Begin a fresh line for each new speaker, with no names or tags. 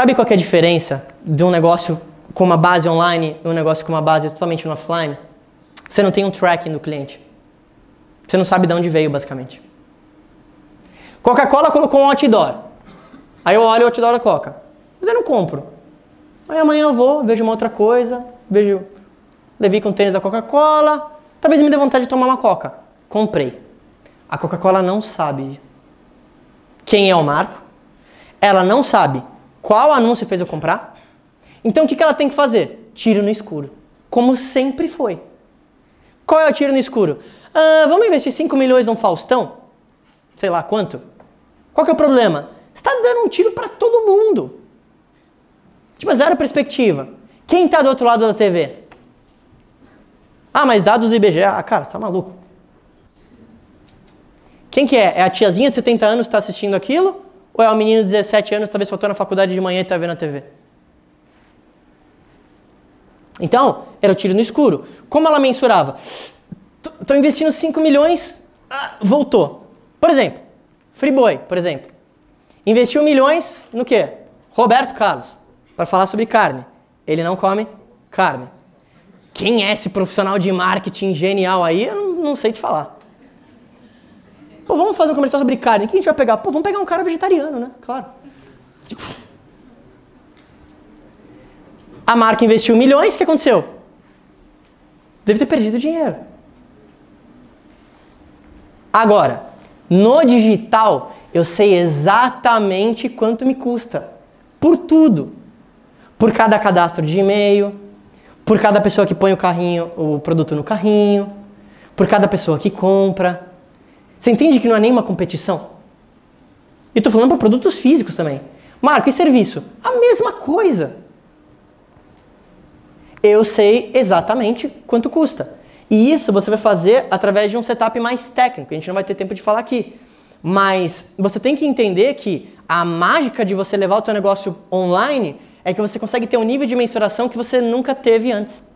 Sabe qual é a diferença de um negócio com uma base online e um negócio com uma base totalmente no offline? Você não tem um tracking do cliente. Você não sabe de onde veio, basicamente. Coca-Cola colocou um outdoor. Aí eu olho o outdoor da Coca. Mas eu não compro. Aí amanhã eu vou, vejo uma outra coisa, vejo Levi com tênis da Coca-Cola, talvez me dê vontade de tomar uma Coca. Comprei. A Coca-Cola não sabe quem é o Marco, ela não sabe qual anúncio fez eu comprar. Então o que, que ela tem que fazer? Tiro no escuro. Como sempre foi. Qual é o tiro no escuro? Ah, vamos investir 5 milhões num Faustão? Sei lá quanto? Qual que é o problema? Está dando um tiro para todo mundo. Tipo, zero perspectiva. Quem está do outro lado da TV? Ah, mas dados do IBGE. Ah, cara, tá maluco. Quem que é? É a tiazinha de 70 anos que está assistindo aquilo? Ou é o menino de 17 anos talvez faltou na faculdade de manhã e está vendo a TV? Então, era o tiro no escuro. Como ela mensurava? Estou investindo 5 milhões, ah, voltou. Por exemplo, Friboi, por exemplo. Investiu milhões no quê? Roberto Carlos, para falar sobre carne. Ele não come carne. Quem é esse profissional de marketing genial aí? Eu não sei te falar. Pô, vamos fazer um comercial sobre carne. Quem a gente vai pegar? Pô, vamos pegar um cara vegetariano, né? Claro. Tipo... A marca investiu milhões, o que aconteceu? Deve ter perdido dinheiro. Agora, no digital, eu sei exatamente quanto me custa. Por tudo. Por cada cadastro de e-mail, por cada pessoa que põe o carrinho, o produto no carrinho, por cada pessoa que compra. Você entende que não é nenhuma competição? E estou falando para produtos físicos também. Marco, e serviço? A mesma coisa. Eu sei exatamente quanto custa. E isso você vai fazer através de um setup mais técnico, a gente não vai ter tempo de falar aqui. Mas você tem que entender que a mágica de você levar o teu negócio online é que você consegue ter um nível de mensuração que você nunca teve antes.